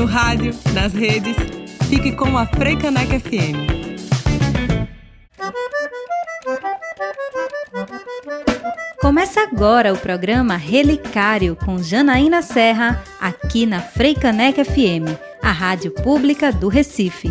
no rádio, nas redes. Fique com a Freicaneca FM. Começa agora o programa Relicário com Janaína Serra, aqui na Freicaneca FM, a rádio pública do Recife.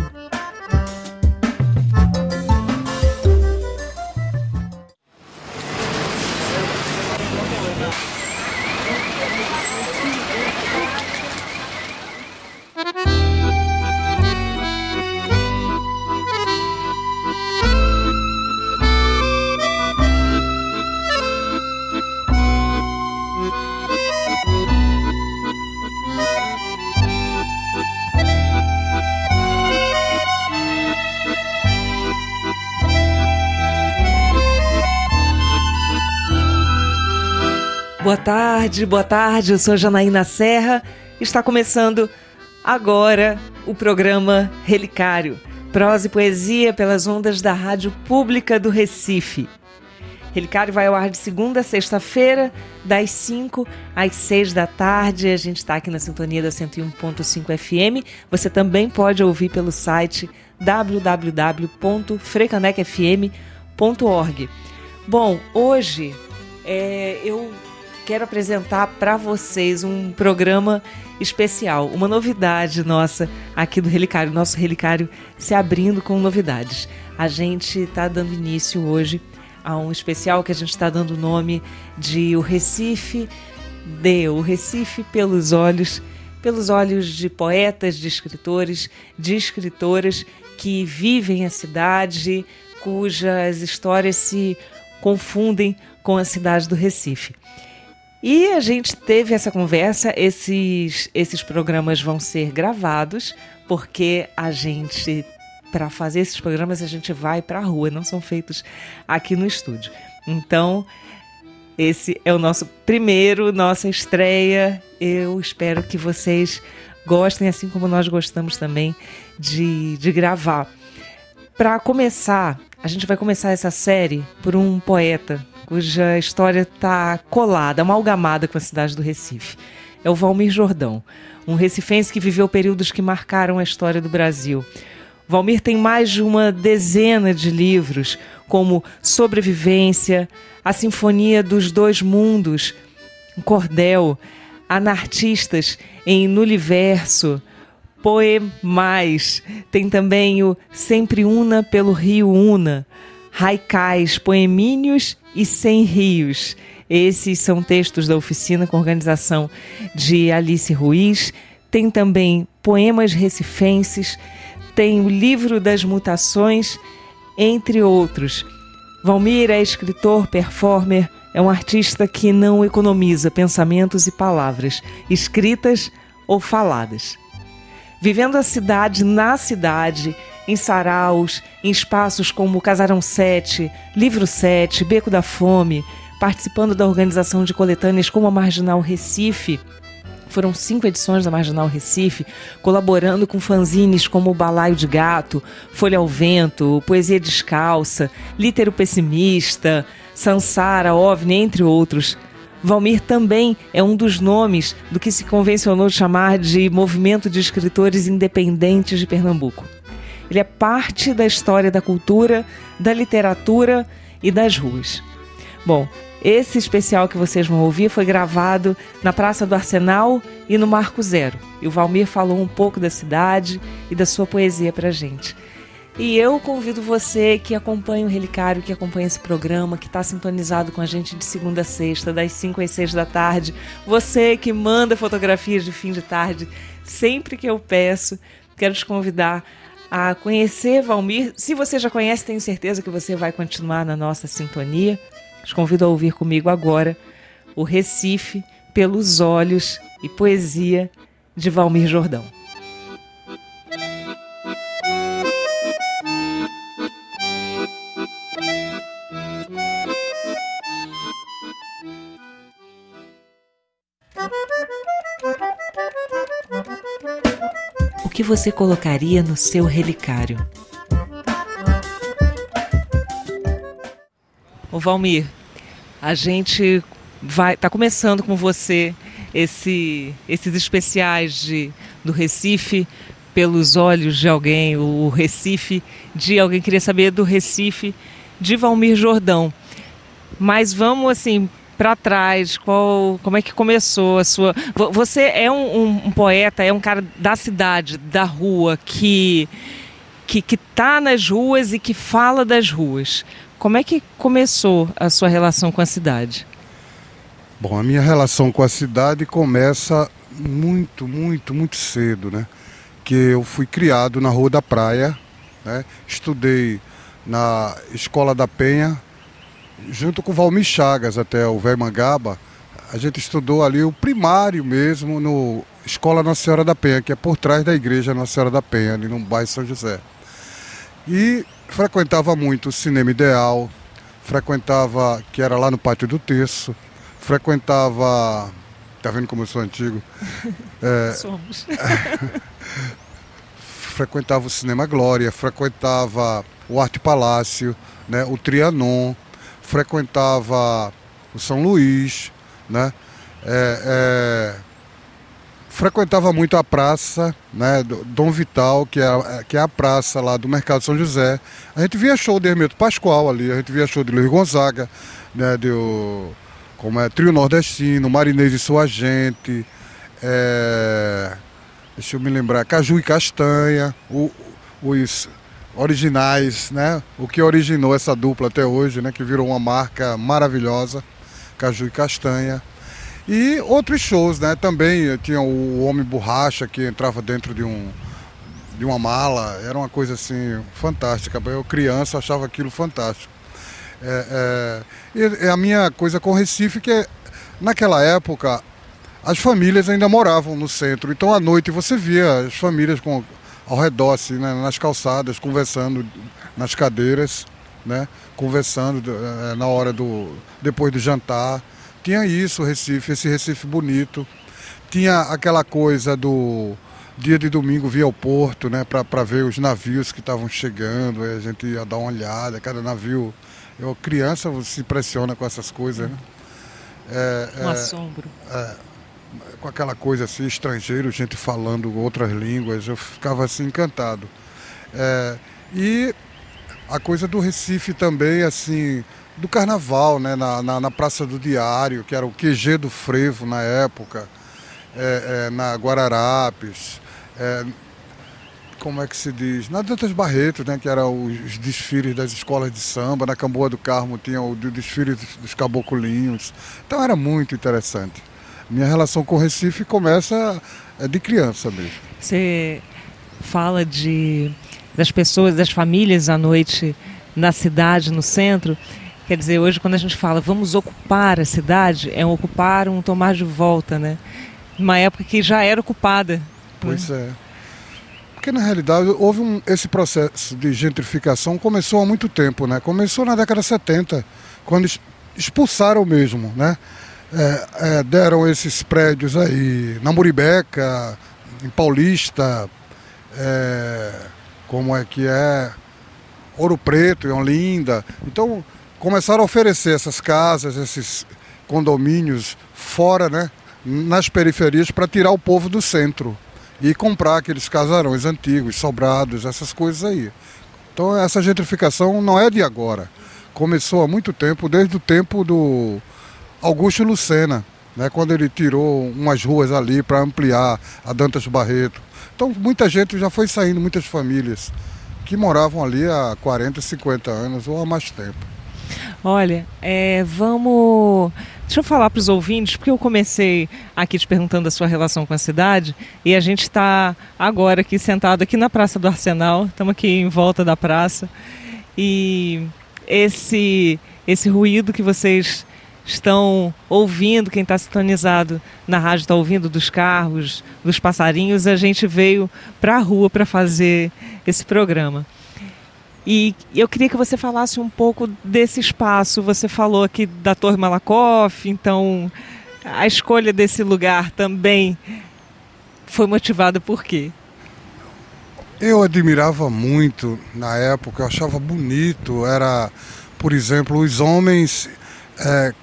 Tarde, boa tarde. Eu sou Janaína Serra. Está começando agora o programa Relicário, prosa e poesia pelas ondas da Rádio Pública do Recife. Relicário vai ao ar de segunda a sexta-feira, das 5 às 6 da tarde. A gente está aqui na sintonia da 101.5 FM. Você também pode ouvir pelo site www.frecanecfm.org. Bom, hoje é, eu quero apresentar para vocês um programa especial, uma novidade nossa aqui do Relicário, nosso Relicário se abrindo com novidades. A gente está dando início hoje a um especial que a gente está dando o nome de O Recife de O Recife pelos olhos, pelos olhos de poetas, de escritores, de escritoras que vivem a cidade, cujas histórias se confundem com a cidade do Recife. E a gente teve essa conversa, esses, esses programas vão ser gravados, porque a gente, para fazer esses programas, a gente vai para a rua, não são feitos aqui no estúdio. Então, esse é o nosso primeiro, nossa estreia. Eu espero que vocês gostem, assim como nós gostamos também de, de gravar. Para começar, a gente vai começar essa série por um poeta cuja história está colada, amalgamada com a cidade do Recife. É o Valmir Jordão, um recifense que viveu períodos que marcaram a história do Brasil. Valmir tem mais de uma dezena de livros, como Sobrevivência, A Sinfonia dos Dois Mundos, Cordel, Anartistas em Nuliverso, Poemais. Tem também o Sempre Una pelo Rio Una, Haikais, Poemínios e Sem Rios. Esses são textos da oficina com organização de Alice Ruiz. Tem também poemas recifenses, tem o livro das mutações, entre outros. Valmir é escritor, performer, é um artista que não economiza pensamentos e palavras, escritas ou faladas. Vivendo a cidade na cidade, em saraus, em espaços como Casarão 7, Livro 7, Beco da Fome, participando da organização de coletâneas como a Marginal Recife. Foram cinco edições da Marginal Recife, colaborando com fanzines como Balaio de Gato, Folha ao Vento, Poesia Descalça, Lítero Pessimista, Sansara, OVNI, entre outros. Valmir também é um dos nomes do que se convencionou chamar de Movimento de Escritores Independentes de Pernambuco. Ele é parte da história da cultura, da literatura e das ruas. Bom, esse especial que vocês vão ouvir foi gravado na Praça do Arsenal e no Marco Zero. E o Valmir falou um pouco da cidade e da sua poesia para gente. E eu convido você que acompanha o Relicário, que acompanha esse programa, que está sintonizado com a gente de segunda a sexta, das 5 às 6 da tarde. Você que manda fotografias de fim de tarde, sempre que eu peço, quero te convidar a conhecer Valmir. Se você já conhece, tenho certeza que você vai continuar na nossa sintonia. Te convido a ouvir comigo agora o Recife pelos olhos e poesia de Valmir Jordão. Que você colocaria no seu relicário? O Valmir, a gente vai tá começando com você esse, esses especiais de, do Recife pelos olhos de alguém, o Recife de alguém queria saber do Recife de Valmir Jordão. Mas vamos assim para trás, qual, como é que começou a sua? Você é um, um, um, poeta, é um cara da cidade, da rua, que que que tá nas ruas e que fala das ruas. Como é que começou a sua relação com a cidade? Bom, a minha relação com a cidade começa muito, muito, muito cedo, né? Que eu fui criado na Rua da Praia, né? Estudei na Escola da Penha, junto com o Valmir Chagas até o Velho Mangaba. A gente estudou ali o primário mesmo no Escola Nossa Senhora da Penha, que é por trás da igreja Nossa Senhora da Penha, ali no bairro São José. E frequentava muito o Cinema Ideal, frequentava, que era lá no Pátio do Terço, frequentava. Tá vendo como eu sou antigo? É, Somos. frequentava o Cinema Glória, frequentava o Arte Palácio, né, o Trianon, frequentava o São Luís, né? É, é, frequentava muito a praça, né, Dom Vital, que é, que é a praça lá do Mercado São José. A gente via show de Hermeto Pascoal ali, a gente via show de Luiz Gonzaga, né, de, como é Trio Nordestino, Marinês e Sua Gente, é, deixa eu me lembrar, Caju e Castanha, o, os originais, né, o que originou essa dupla até hoje, né, que virou uma marca maravilhosa, Caju e Castanha. E outros shows, né? Também tinha o Homem Borracha que entrava dentro de um de uma mala, era uma coisa assim fantástica. Eu criança achava aquilo fantástico. É, é, e a minha coisa com Recife que é, naquela época as famílias ainda moravam no centro, então à noite você via as famílias com, ao redor, assim, né, nas calçadas, conversando nas cadeiras, né, conversando é, na hora do depois do jantar. Tinha isso, Recife, esse Recife bonito. Tinha aquela coisa do dia de domingo via o porto, né, para ver os navios que estavam chegando, a gente ia dar uma olhada, cada navio. Eu, criança, se impressiona com essas coisas, né? É, um é, assombro. É, com aquela coisa assim, estrangeiro, gente falando outras línguas, eu ficava assim encantado. É, e a coisa do Recife também, assim, do carnaval, né? Na, na, na, Praça do Diário, que era o QG do Frevo na época, é, é, na Guararapes, é, como é que se diz? Na Dantas Barreto, né? Que eram os desfiles das escolas de samba, na Camboa do Carmo tinha o desfile dos, dos caboculinhos. Então era muito interessante. Minha relação com o Recife começa é de criança mesmo. Você fala de das pessoas, das famílias à noite na cidade, no centro. Quer dizer, hoje quando a gente fala vamos ocupar a cidade, é um ocupar, um tomar de volta, né? Uma época que já era ocupada. Né? Pois né? é. Porque na realidade houve um, esse processo de gentrificação começou há muito tempo, né? Começou na década de 70, quando expulsaram mesmo, né? É, é, deram esses prédios aí na Muribeca, em Paulista, é, como é que é, Ouro Preto, em Olinda. Então começaram a oferecer essas casas, esses condomínios fora, né, nas periferias para tirar o povo do centro e comprar aqueles casarões antigos, sobrados, essas coisas aí. Então essa gentrificação não é de agora. Começou há muito tempo, desde o tempo do Augusto Lucena, né, quando ele tirou umas ruas ali para ampliar a Dantas Barreto. Então muita gente já foi saindo, muitas famílias que moravam ali há 40, 50 anos ou há mais tempo. Olha, é, vamos. Deixa eu falar para os ouvintes, porque eu comecei aqui te perguntando a sua relação com a cidade e a gente está agora aqui sentado aqui na Praça do Arsenal, estamos aqui em volta da praça e esse esse ruído que vocês estão ouvindo, quem está sintonizado na rádio está ouvindo dos carros, dos passarinhos, a gente veio para a rua para fazer esse programa. E eu queria que você falasse um pouco desse espaço. Você falou aqui da Torre Malakoff, então a escolha desse lugar também foi motivada por quê? Eu admirava muito na época, eu achava bonito. Era, por exemplo, os homens é,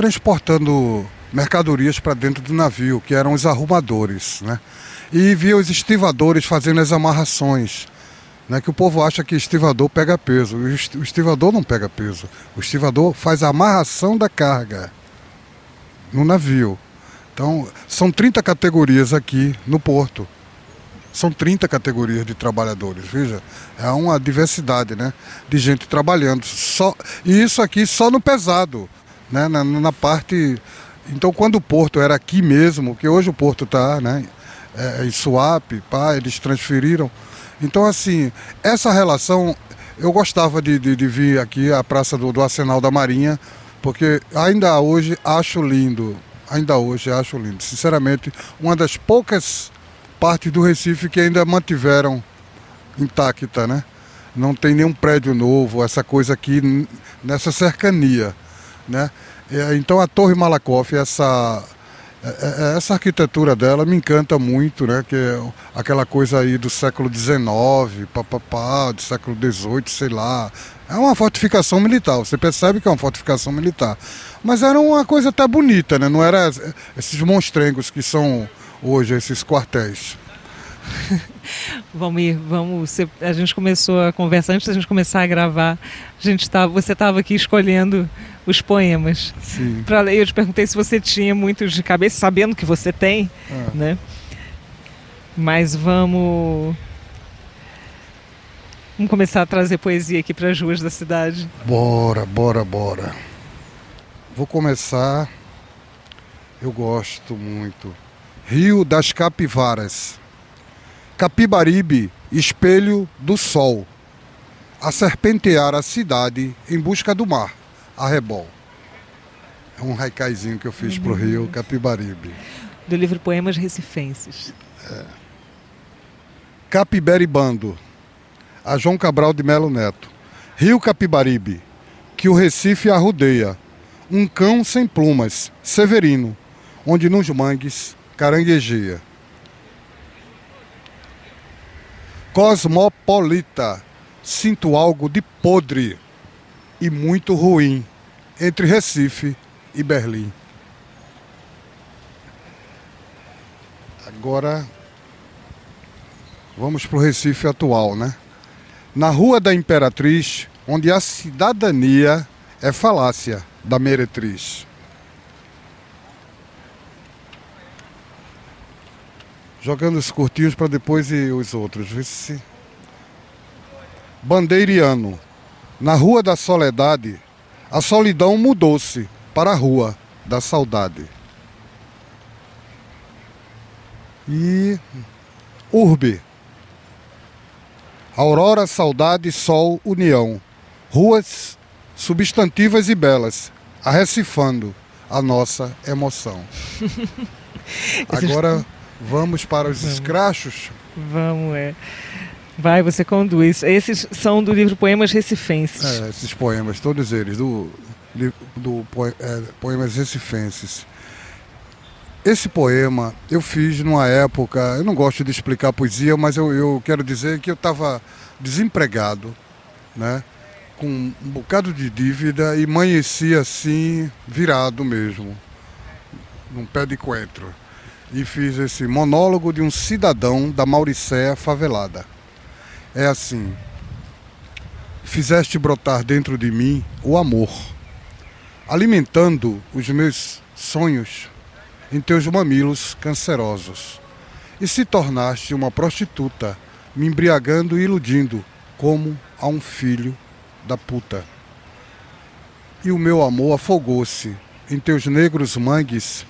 transportando mercadorias para dentro do navio, que eram os arrumadores, né? E via os estivadores fazendo as amarrações, né? Que o povo acha que estivador pega peso. O estivador não pega peso. O estivador faz a amarração da carga no navio. Então, são 30 categorias aqui no porto. São 30 categorias de trabalhadores, veja. É uma diversidade, né? De gente trabalhando. Só, e isso aqui só no pesado, né? Na, na parte. Então, quando o porto era aqui mesmo, que hoje o porto está né? É, em Suape, pá, eles transferiram. Então, assim, essa relação, eu gostava de, de, de vir aqui à Praça do, do Arsenal da Marinha, porque ainda hoje acho lindo, ainda hoje acho lindo. Sinceramente, uma das poucas partes do Recife que ainda mantiveram intacta, né? Não tem nenhum prédio novo, essa coisa aqui nessa cercania, né? Então a Torre Malakoff, essa é, é, essa arquitetura dela me encanta muito, né? Que é aquela coisa aí do século XIX, papapá, do século XVIII, sei lá. É uma fortificação militar, você percebe que é uma fortificação militar. Mas era uma coisa até bonita, né? Não era esses monstrengos que são hoje, esses quartéis. Vamos ir, vamos. A gente começou a conversa antes da gente começar a gravar. A gente tava, você estava aqui escolhendo os poemas para ler. Eu te perguntei se você tinha muitos de cabeça, sabendo que você tem, é. né? Mas vamos Vamos começar a trazer poesia aqui para as ruas da cidade. Bora, bora, bora. Vou começar. Eu gosto muito. Rio das Capivaras. Capibaribe, espelho do sol. A serpentear a cidade em busca do mar a rebol. É um raicaizinho que eu fiz para o Rio Capibaribe. Do livro Poemas Recifenses. É. Capiberibando, a João Cabral de Melo Neto. Rio Capibaribe, que o Recife arrudeia. Um cão sem plumas, Severino, onde nos mangues caranguejeia. Cosmopolita, sinto algo de podre e muito ruim entre Recife e Berlim. Agora vamos para o Recife atual, né? Na Rua da Imperatriz, onde a cidadania é falácia da meretriz. Jogando os curtinhos para depois e os outros. Vê se... Bandeiriano. Na Rua da Soledade, a solidão mudou-se para a rua da saudade. E urbe. Aurora, saudade, sol, união. Ruas substantivas e belas, arrecifando a nossa emoção. Agora vamos para os vamos. escrachos? Vamos, é. Vai, você conduz. Esses são do livro Poemas Recifenses. É, esses poemas, todos eles, do, do é, Poemas Recifenses. Esse poema eu fiz numa época, eu não gosto de explicar poesia, mas eu, eu quero dizer que eu estava desempregado, né? com um bocado de dívida e amanheci assim, virado mesmo, num pé de coentro. E fiz esse monólogo de um cidadão da Mauricéia favelada é assim: Fizeste brotar dentro de mim o amor, alimentando os meus sonhos em teus mamilos cancerosos, e se tornaste uma prostituta, me embriagando e iludindo, como a um filho da puta. E o meu amor afogou-se em teus negros mangues,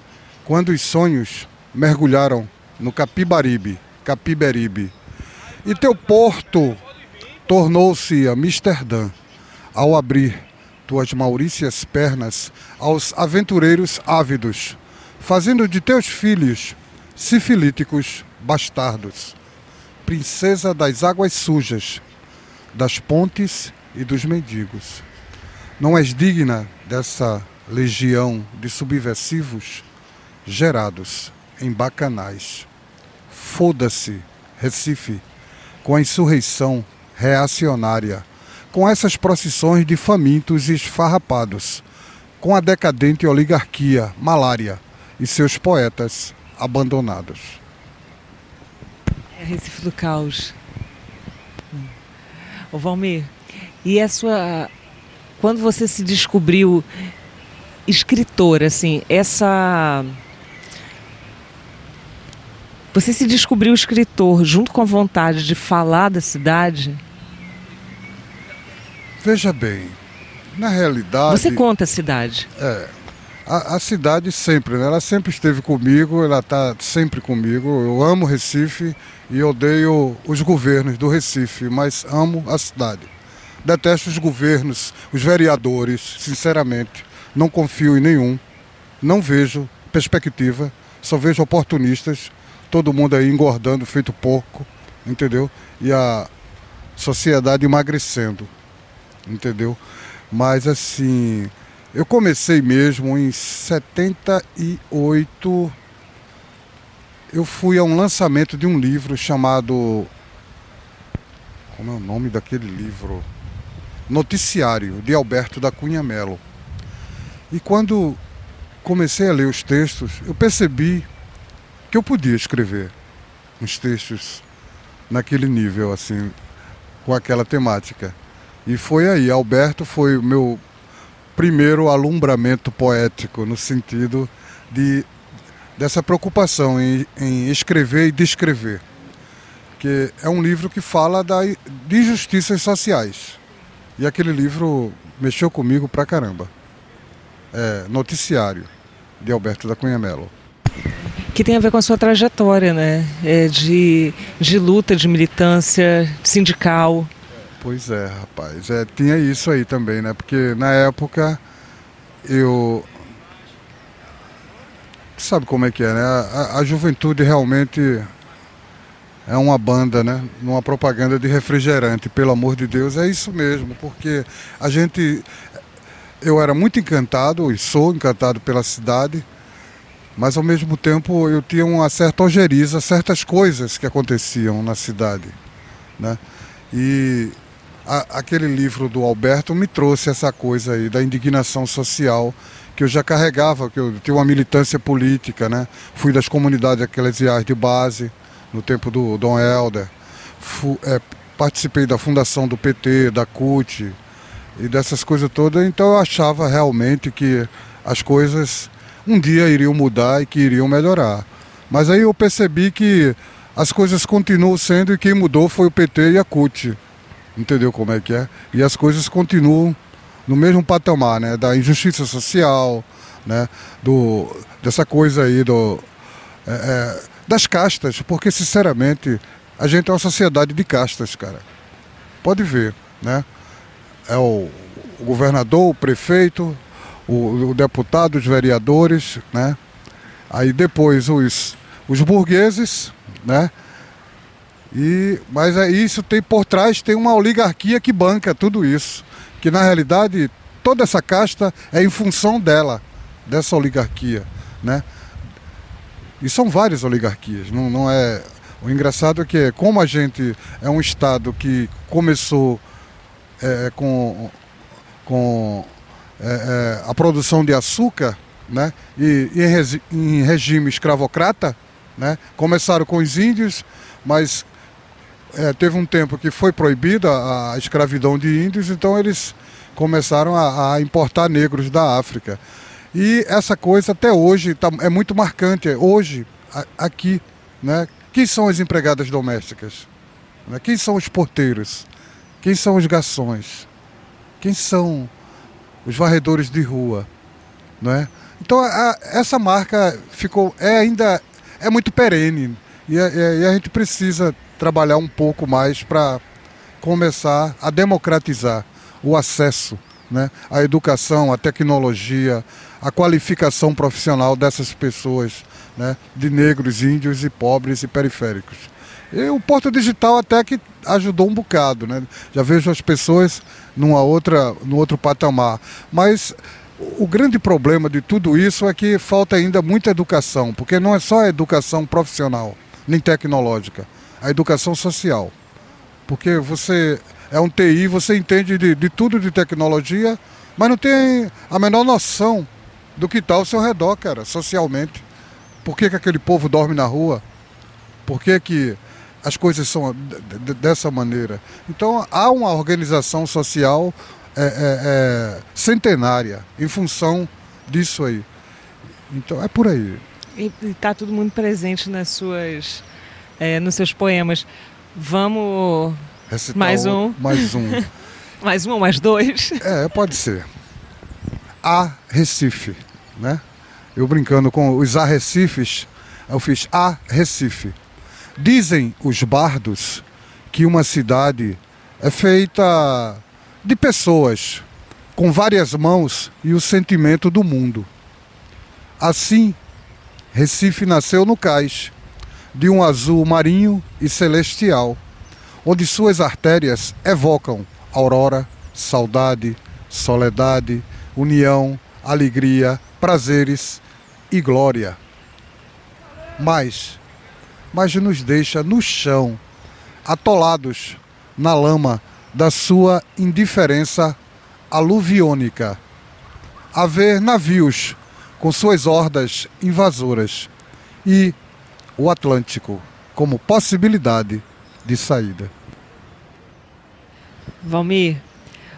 quando os sonhos mergulharam no Capibaribe, Capiberibe, e teu porto tornou-se Amsterdã ao abrir tuas maurícias pernas aos aventureiros ávidos, fazendo de teus filhos sifilíticos bastardos, princesa das águas sujas, das pontes e dos mendigos. Não és digna dessa legião de subversivos gerados em bacanais. Foda-se, Recife com a insurreição reacionária, com essas procissões de famintos e esfarrapados, com a decadente oligarquia, malária, e seus poetas abandonados. É Recife do Caos. Ô Valmir, e a sua. Quando você se descobriu escritor, assim, essa. Você se descobriu escritor junto com a vontade de falar da cidade? Veja bem, na realidade. Você conta a cidade. É. A, a cidade sempre, né? Ela sempre esteve comigo, ela está sempre comigo. Eu amo Recife e odeio os governos do Recife, mas amo a cidade. Detesto os governos, os vereadores, sinceramente. Não confio em nenhum. Não vejo perspectiva, só vejo oportunistas. Todo mundo aí engordando, feito porco, entendeu? E a sociedade emagrecendo, entendeu? Mas assim, eu comecei mesmo em 78. Eu fui a um lançamento de um livro chamado. Como é o nome daquele livro? Noticiário, de Alberto da Cunha Melo. E quando comecei a ler os textos, eu percebi que eu podia escrever uns textos naquele nível, assim, com aquela temática. E foi aí, Alberto foi o meu primeiro alumbramento poético, no sentido de dessa preocupação em, em escrever e descrever. Que é um livro que fala da, de injustiças sociais. E aquele livro mexeu comigo pra caramba. É, Noticiário, de Alberto da Cunha Mello. Que tem a ver com a sua trajetória, né? É de, de luta, de militância sindical. Pois é, rapaz. É, tinha isso aí também, né? Porque na época eu. Sabe como é que é, né? A, a juventude realmente é uma banda, né? Numa propaganda de refrigerante, pelo amor de Deus, é isso mesmo, porque a gente. Eu era muito encantado e sou encantado pela cidade, mas ao mesmo tempo eu tinha uma certa ojeriza, certas coisas que aconteciam na cidade, né? E a, aquele livro do Alberto me trouxe essa coisa aí da indignação social que eu já carregava, que eu tinha uma militância política, né? Fui das comunidades eclesiais de base no tempo do Dom Helder, é, participei da fundação do PT, da CUT e dessas coisas todas, então eu achava realmente que as coisas um dia iriam mudar e que iriam melhorar. Mas aí eu percebi que as coisas continuam sendo e quem mudou foi o PT e a CUT entendeu como é que é? E as coisas continuam no mesmo patamar, né? Da injustiça social, né? Do, dessa coisa aí do, é, é, das castas, porque sinceramente a gente é uma sociedade de castas, cara. Pode ver, né? É o, o governador, o prefeito, o, o, deputado, os vereadores, né? Aí depois os, os burgueses, né? E, mas é isso tem por trás tem uma oligarquia que banca tudo isso, que na realidade toda essa casta é em função dela, dessa oligarquia, né? E são várias oligarquias, não, não é o engraçado é que como a gente é um estado que começou é, com, com é, é, a produção de açúcar, né? E, e em, regi em regime escravocrata, né? Começaram com os índios, mas é, teve um tempo que foi proibida a escravidão de índios, então eles começaram a, a importar negros da África. E essa coisa até hoje tá, é muito marcante. Hoje, a, aqui, né? Quem são as empregadas domésticas? Né? Quem são os porteiros? Quem são os garçons? Quem são os varredores de rua? Né? Então a, essa marca ficou é ainda é muito perene e a, e a gente precisa trabalhar um pouco mais para começar a democratizar o acesso né, à educação, à tecnologia, à qualificação profissional dessas pessoas, né, de negros, índios e pobres e periféricos. E o Porto Digital até que ajudou um bocado, né? Já vejo as pessoas numa outra, no outro patamar. Mas o grande problema de tudo isso é que falta ainda muita educação, porque não é só a educação profissional, nem tecnológica a educação social. Porque você é um TI, você entende de, de tudo de tecnologia, mas não tem a menor noção do que está ao seu redor, cara, socialmente. Por que, que aquele povo dorme na rua? Por que, que as coisas são dessa maneira? Então há uma organização social é, é, é, centenária em função disso aí. Então é por aí. E está tudo muito presente nas suas, é, nos seus poemas. Vamos Recitar mais um. Mais um. mais um ou mais dois? É, pode ser. A Recife, né? Eu brincando com os arrecifes, eu fiz A Recife. Dizem os bardos que uma cidade é feita de pessoas com várias mãos e o sentimento do mundo. Assim, Recife nasceu no cais, de um azul marinho e celestial, onde suas artérias evocam aurora, saudade, soledade, união, alegria, prazeres e glória. Mas, mas nos deixa no chão, atolados na lama da sua indiferença aluviônica, a ver navios com suas hordas invasoras e o Atlântico como possibilidade de saída. Valmir,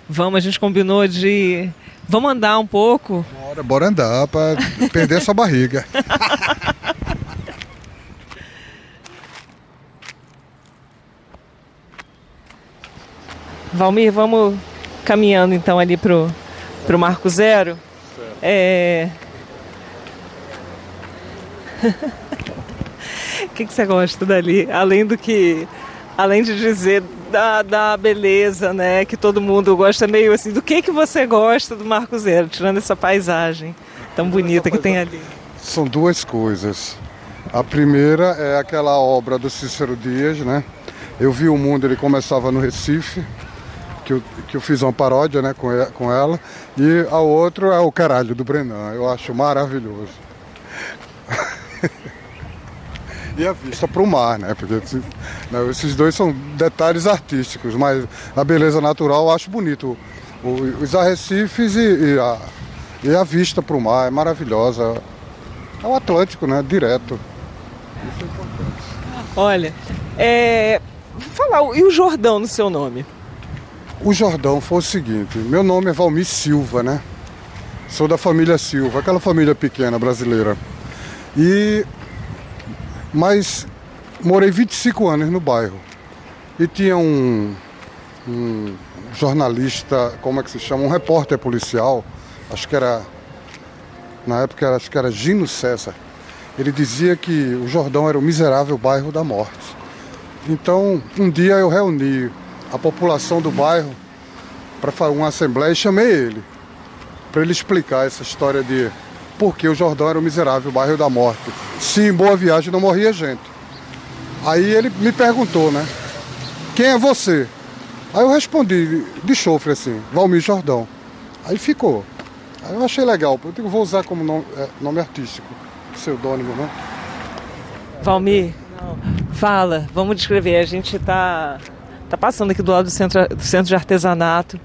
vamos, a gente combinou de. Vamos andar um pouco? Bora, bora andar para perder essa barriga. Valmir, vamos caminhando então ali pro, pro Marco Zero. É... O que, que você gosta dali? Além do que. Além de dizer da, da beleza, né? Que todo mundo gosta meio assim. Do que, que você gosta do Marco Zero, tirando essa paisagem tão bonita que tem ali? São duas coisas. A primeira é aquela obra do Cícero Dias, né? Eu vi o mundo, ele começava no Recife, que eu, que eu fiz uma paródia né, com, com ela. E a outra é o Caralho do Brenan. Eu acho maravilhoso. e a vista para o mar, né? Porque né, esses dois são detalhes artísticos, mas a beleza natural eu acho bonito. Os arrecifes e, e, a, e a vista para o mar é maravilhosa. É o Atlântico, né? Direto. Isso é importante. Olha, é, falar, e o Jordão no seu nome? O Jordão foi o seguinte, meu nome é Valmir Silva, né? Sou da família Silva, aquela família pequena brasileira. E mas morei 25 anos no bairro. E tinha um, um jornalista, como é que se chama? Um repórter policial, acho que era. Na época acho que era Gino César. Ele dizia que o Jordão era o miserável bairro da morte. Então, um dia eu reuni a população do bairro para uma assembleia e chamei ele para ele explicar essa história de porque o Jordão era o miserável bairro da morte. Se em Boa Viagem não morria gente. Aí ele me perguntou, né? Quem é você? Aí eu respondi de chofre assim, Valmir Jordão. Aí ficou. Aí eu achei legal, eu digo, vou usar como nome, é, nome artístico, pseudônimo, né? Valmir, fala, vamos descrever. A gente está tá passando aqui do lado do centro, do centro de artesanato.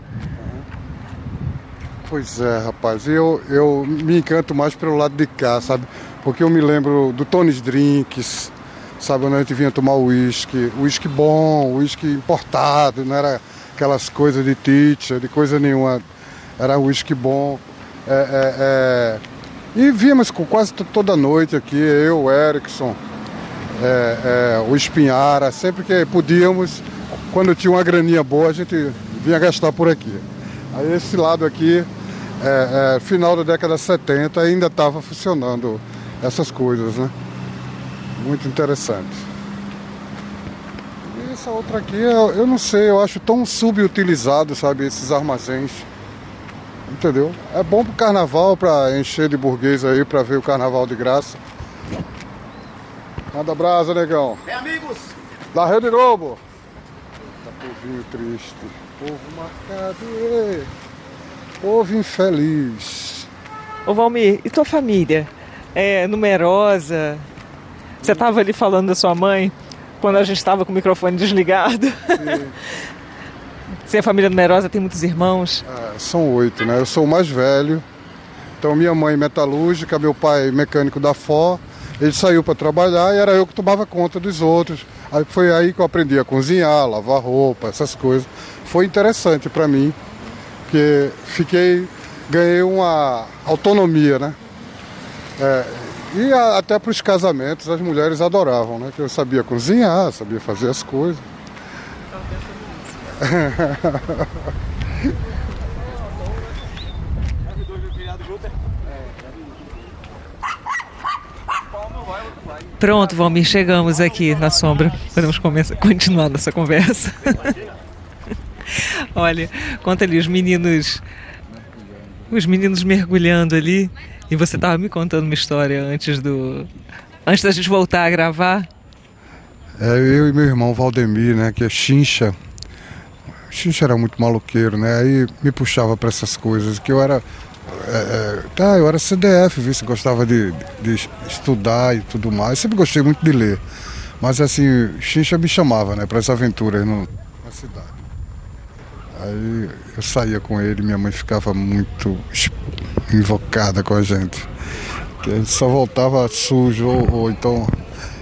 Pois é, rapaz. Eu, eu me encanto mais pelo lado de cá, sabe? Porque eu me lembro do Tony's Drinks, sabe? Onde a gente vinha tomar uísque. Uísque bom, uísque importado, não era aquelas coisas de teacher, de coisa nenhuma. Era uísque bom. É, é, é... E víamos quase toda noite aqui, eu, Erickson, é, é, o Espinhara, sempre que podíamos, quando tinha uma graninha boa, a gente vinha gastar por aqui. Aí esse lado aqui é, é, final da década 70 ainda estava funcionando essas coisas, né? Muito interessante. E essa outra aqui, eu, eu não sei, eu acho tão subutilizado, sabe, esses armazéns. Entendeu? É bom pro carnaval, para encher de burguês aí, para ver o carnaval de graça. Manda brasa, negão. Bem, amigos! Da Rede Globo. Povinho triste. Povo marcado. Povo infeliz. Ô Valmir, e tua família? É numerosa? Você estava ali falando da sua mãe quando a gente estava com o microfone desligado. Sim. Você é família numerosa, tem muitos irmãos? É, são oito, né? Eu sou o mais velho. Então minha mãe metalúrgica, meu pai mecânico da FO, Ele saiu para trabalhar e era eu que tomava conta dos outros. Aí foi aí que eu aprendi a cozinhar, lavar roupa, essas coisas. Foi interessante para mim, porque fiquei, ganhei uma autonomia, né? É, e a, até para os casamentos as mulheres adoravam, né? Que eu sabia cozinhar, sabia fazer as coisas. Pronto, Valmir, chegamos aqui na sombra. Podemos começar, continuar nossa conversa. Olha, conta ali os meninos, os meninos mergulhando ali. E você estava me contando uma história antes do, antes da gente voltar a gravar. É, eu e meu irmão Valdemir, né, que é chincha. Chincha era muito maluqueiro, né? Aí me puxava para essas coisas que eu era é, é, tá, eu era CDF, viu? Gostava de, de, estudar e tudo mais. Sempre gostei muito de ler. Mas assim, Xincha me chamava, né, para essa aventura no, na cidade. Aí eu saía com ele, minha mãe ficava muito invocada com a gente. Que a gente só voltava sujo ou, ou então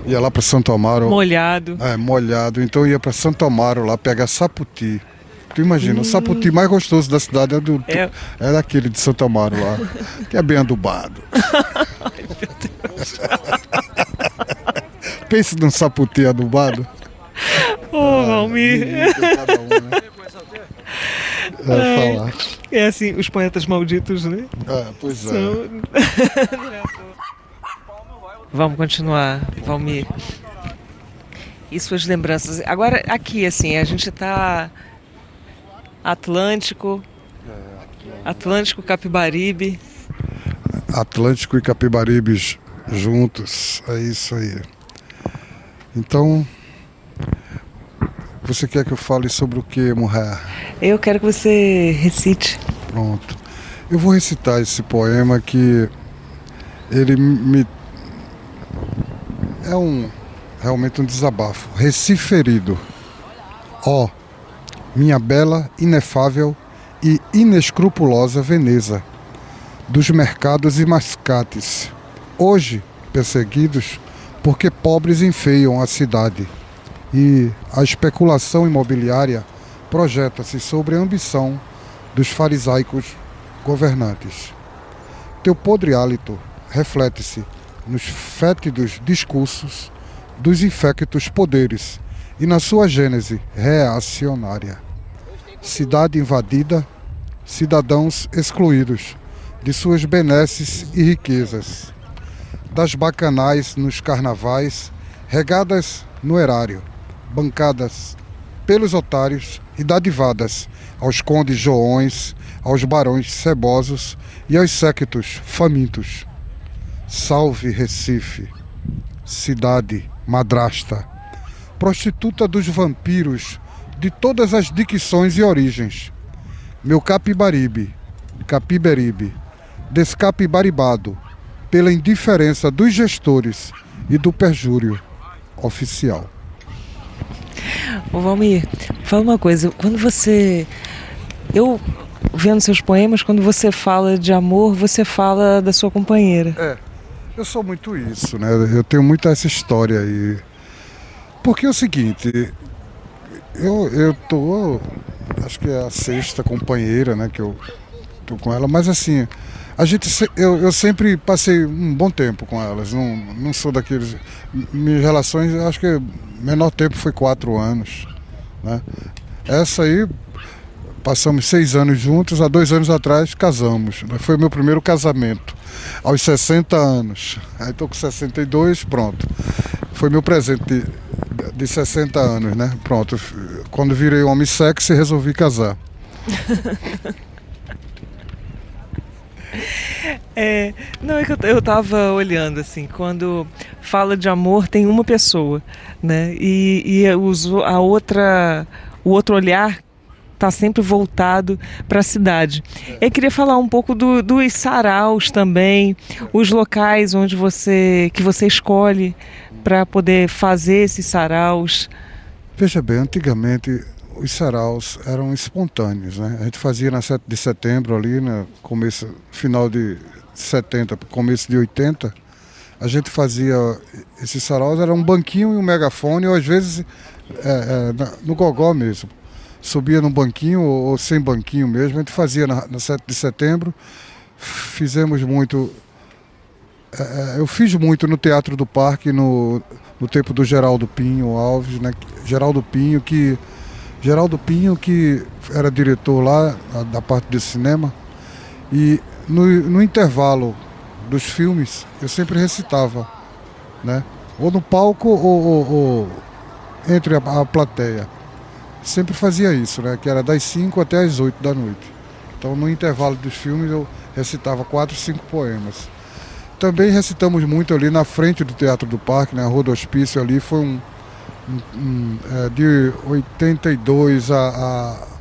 ia lá para Santo Amaro. Molhado. É, molhado. Então ia para Santo Amaro lá pegar saputi. Tu imagina, hum. o saputi mais gostoso da cidade é, do, é... é daquele de Santo Amaro lá, que é bem adubado. Ai, meu Deus. Pense num saputi adubado. Ô, oh, Valmir. É, falar. é assim, os poetas malditos, né? É, pois é. São... é. Vamos continuar, Valmir. E suas lembranças. Agora, aqui, assim, a gente está Atlântico, Atlântico, Capibaribe. Atlântico e Capibaribe juntos, é isso aí. Então, você quer que eu fale sobre o que, mulher? Eu quero que você recite. Pronto. Eu vou recitar esse poema que ele me é um realmente um desabafo. Reciferido. Ó, oh, minha bela, inefável e inescrupulosa Veneza, dos mercados e mascates, hoje perseguidos porque pobres enfeiam a cidade e a especulação imobiliária projeta-se sobre a ambição dos farisaicos governantes. Teu podre hálito reflete-se nos fétidos discursos dos infectos poderes e na sua gênese reacionária cidade invadida, cidadãos excluídos de suas benesses e riquezas, das bacanais nos carnavais, regadas no erário, bancadas pelos otários e dadivadas aos condes joões, aos barões cebosos e aos séquitos famintos. Salve Recife, cidade madrasta, prostituta dos vampiros de todas as dicções e origens. Meu capibaribe, capiberibe, descapibaribado pela indiferença dos gestores e do perjúrio oficial. Ô Valmir, fala uma coisa, quando você. Eu vendo seus poemas, quando você fala de amor, você fala da sua companheira. É, eu sou muito isso, né? Eu tenho muito essa história aí. Porque é o seguinte, eu, eu tô, acho que é a sexta companheira, né, que eu tô com ela, mas assim, a gente, eu, eu sempre passei um bom tempo com elas, não, não sou daqueles, minhas relações, acho que menor tempo foi quatro anos, né. Essa aí, passamos seis anos juntos, há dois anos atrás casamos, né? foi meu primeiro casamento, aos 60 anos, aí tô com 62, pronto, foi meu presente de 60 anos, né? Pronto. Quando virei homem sexy, resolvi casar. É, não, é que eu, eu tava olhando assim, quando fala de amor tem uma pessoa, né? E, e a outra, o outro olhar está sempre voltado para a cidade. Eu queria falar um pouco do, dos saraus também, os locais onde você que você escolhe para poder fazer esses saraus? Veja bem, antigamente os saraus eram espontâneos, né? A gente fazia na 7 de setembro ali, no começo, final de 70, começo de 80, a gente fazia esses saraus, era um banquinho e um megafone, ou às vezes é, é, no gogó mesmo. Subia num banquinho ou, ou, sem banquinho mesmo, a gente fazia na, na 7 de setembro. Fizemos muito. É, é, eu fiz muito no Teatro do Parque, no, no tempo do Geraldo Pinho Alves, né? Geraldo Pinho, que. Geraldo Pinho, que era diretor lá da parte de cinema, e no, no intervalo dos filmes, eu sempre recitava, né? Ou no palco ou, ou, ou entre a, a, plateia. Sempre fazia isso, né? Que era das 5 até as 8 da noite. Então no intervalo dos filmes eu recitava quatro, cinco poemas. Também recitamos muito ali na frente do Teatro do Parque, né? A Rua do Hospício ali foi um, um, um é, de 82 a, a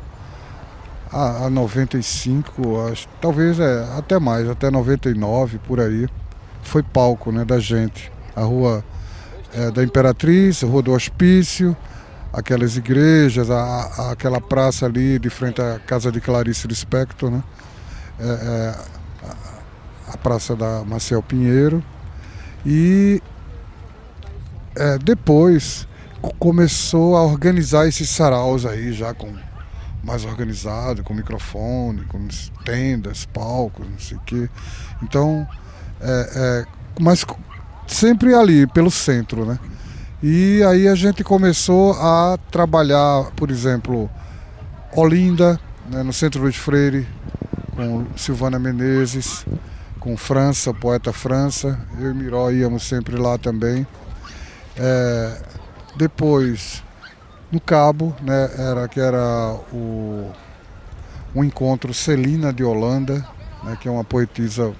a, a 95, acho, talvez é, até mais, até 99 por aí, foi palco né, da gente. A rua é, da Imperatriz, a rua do Hospício, aquelas igrejas, a, a, aquela praça ali de frente à casa de Clarice Lispector, né? É, é, a, praça da Marcel Pinheiro. E é, depois começou a organizar esses saraus aí já com mais organizado, com microfone, com tendas, palcos, não sei o quê. Então, é, é, mas sempre ali, pelo centro, né? E aí a gente começou a trabalhar, por exemplo, Olinda, né, no Centro Luiz Freire, com Silvana Menezes, com França, poeta França. Eu e Miró íamos sempre lá também. É, depois no Cabo, né, era, que era o, um encontro Celina de Holanda, né, que é uma poetisa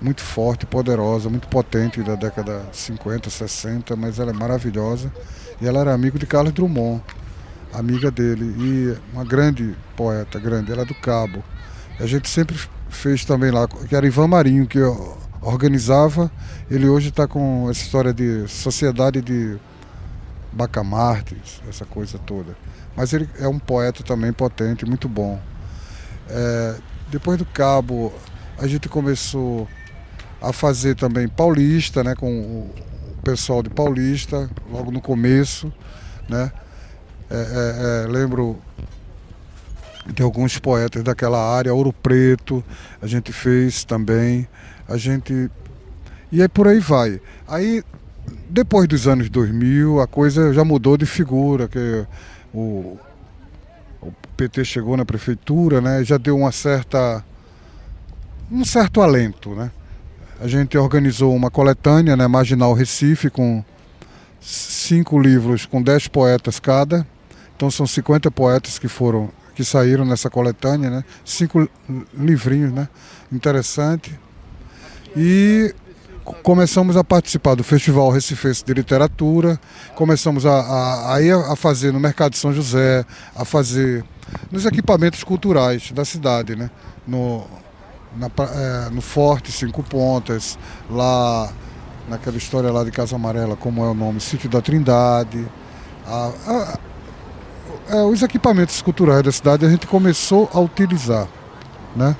muito forte, poderosa, muito potente da década 50, 60, mas ela é maravilhosa. E ela era amiga de Carlos Drummond, amiga dele, e uma grande poeta, grande, ela é do Cabo. A gente sempre fez também lá, que era Ivan Marinho, que organizava. Ele hoje está com essa história de sociedade de Bacamartes, essa coisa toda. Mas ele é um poeta também potente, muito bom. É, depois do Cabo, a gente começou a fazer também Paulista, né, com o pessoal de Paulista, logo no começo. Né? É, é, é lembro de alguns poetas daquela área, Ouro Preto, a gente fez também. A gente. E aí por aí vai. Aí depois dos anos 2000, a coisa já mudou de figura, que o, o PT chegou na prefeitura, né, já deu uma certa um certo alento, né? A gente organizou uma coletânea, né, Marginal Recife, com cinco livros com dez poetas cada. Então são 50 poetas que foram que saíram nessa coletânea, né? Cinco livrinhos, né? Interessante. E começamos a participar do Festival Recife de Literatura, começamos a, a, a, a fazer no Mercado São José, a fazer nos equipamentos culturais da cidade, né? no, na, é, no Forte Cinco Pontas, lá naquela história lá de Casa Amarela, como é o nome, Sítio da Trindade. A, a, é, os equipamentos culturais da cidade a gente começou a utilizar, né?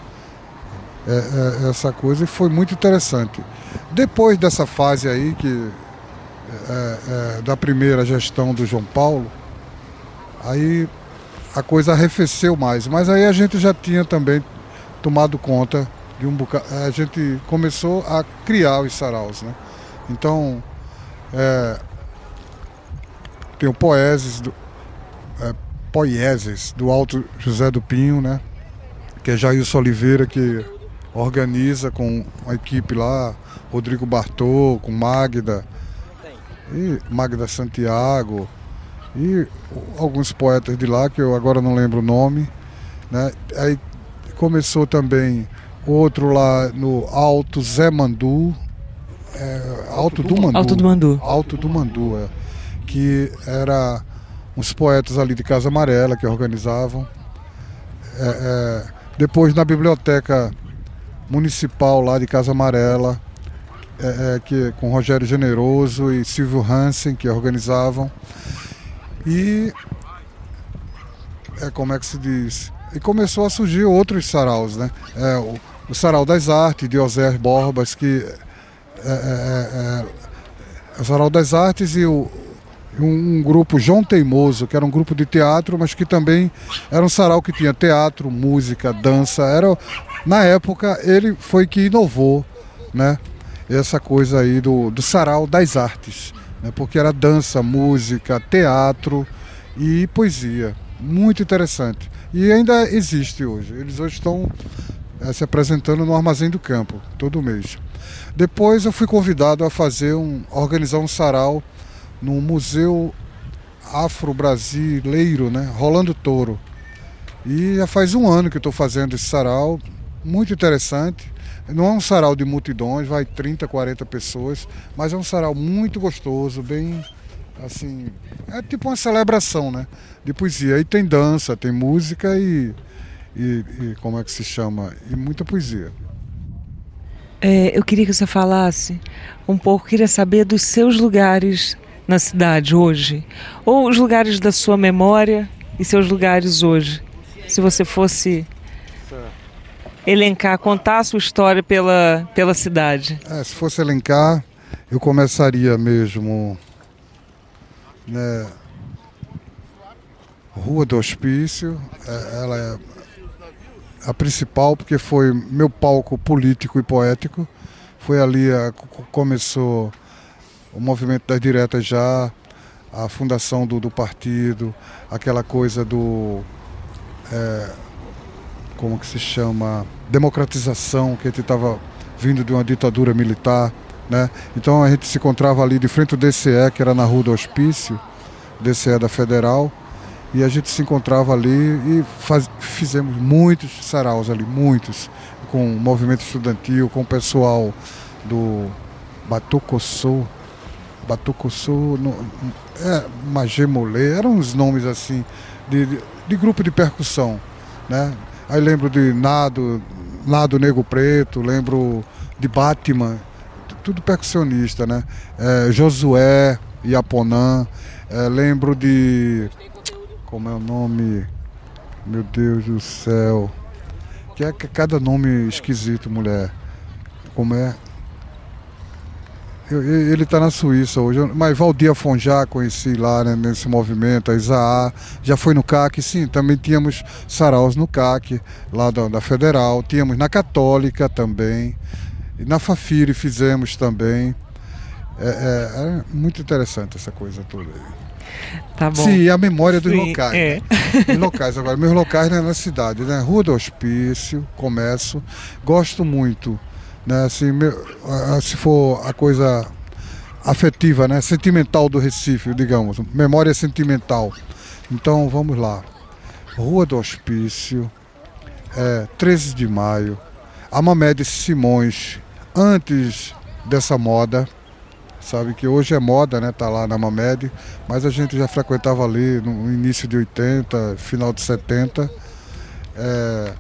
É, é, essa coisa e foi muito interessante. Depois dessa fase aí, que é, é, da primeira gestão do João Paulo, aí a coisa arrefeceu mais. Mas aí a gente já tinha também tomado conta de um bocado. A gente começou a criar os saraus, né? Então, é, tem o Poeses, do, é, Poieses, do Alto José do Pinho, né? Que é Jailson Oliveira, que organiza com a equipe lá, Rodrigo Bartô, com Magda, e Magda Santiago, e alguns poetas de lá, que eu agora não lembro o nome. Né? Aí começou também outro lá no Alto Zé Mandu, é, Alto do Mandu. Alto do Mandu. Alto do Mandu, é, que era uns poetas ali de Casa Amarela que organizavam. É, é, depois na biblioteca municipal lá de Casa Amarela, é, é, que, com Rogério Generoso e Silvio Hansen, que organizavam. E é, como é que se diz? E começou a surgir outros saraus, né? É, o, o Sarau das Artes, de Osés Borbas, que é, o Sarau das Artes e o, um, um, grupo João Teimoso, que era um grupo de teatro, mas que também era um sarau que tinha teatro, música, dança. Era, na época, ele foi que inovou né, essa coisa aí do, do sarau das artes, né, porque era dança, música, teatro e poesia. Muito interessante. E ainda existe hoje. Eles hoje estão é, se apresentando no Armazém do Campo, todo mês. Depois eu fui convidado a fazer um, organizar um sarau no Museu Afro-Brasileiro, né? Rolando Touro. E já faz um ano que estou fazendo esse sarau, muito interessante. Não é um sarau de multidões, vai 30, 40 pessoas, mas é um sarau muito gostoso, bem assim, é tipo uma celebração, né? De poesia. Aí tem dança, tem música e, e, e como é que se chama? E muita poesia. É, eu queria que você falasse um pouco, queria saber dos seus lugares na cidade hoje? Ou os lugares da sua memória e seus lugares hoje? Se você fosse elencar, contar a sua história pela, pela cidade. É, se fosse elencar, eu começaria mesmo. Né, Rua do Hospício, é, ela é a principal porque foi meu palco político e poético. Foi ali a, começou o movimento das diretas já, a fundação do, do partido, aquela coisa do. É, como que se chama? Democratização, que a gente estava vindo de uma ditadura militar. Né? Então a gente se encontrava ali de frente ao DCE, que era na Rua do Hospício, DCE da Federal, e a gente se encontrava ali e faz, fizemos muitos saraus ali, muitos, com o movimento estudantil, com o pessoal do Batucossô, Batucuçu, é, Magemolê, eram uns nomes assim de, de, de, grupo de percussão, né? Aí lembro de Nado, Nado Negro Preto, lembro de Batman, tudo percussionista, né? É, Josué, Iaponã, é, lembro de. Como é o nome? Meu Deus do céu. Que é cada nome esquisito, mulher. Como é? Ele está na Suíça hoje, mas Valdir Afonjá conheci lá né, nesse movimento, a Isaá, já foi no CAC, sim, também tínhamos saraus no CAC, lá da, da Federal, tínhamos na Católica também, e na Fafiri fizemos também. É, é, é, muito interessante essa coisa toda aí. Tá bom. Sim, a memória dos sim, locais. É. Né? locais agora, meus locais né, na cidade, né? Rua do Hospício, Comércio, gosto muito né? Assim, se for a coisa afetiva, né? sentimental do Recife, digamos, memória sentimental. Então vamos lá. Rua do Hospício, é, 13 de maio, Amamedes Simões, antes dessa moda, sabe que hoje é moda, né? Tá lá na Mamed, mas a gente já frequentava ali no início de 80, final de 70. É,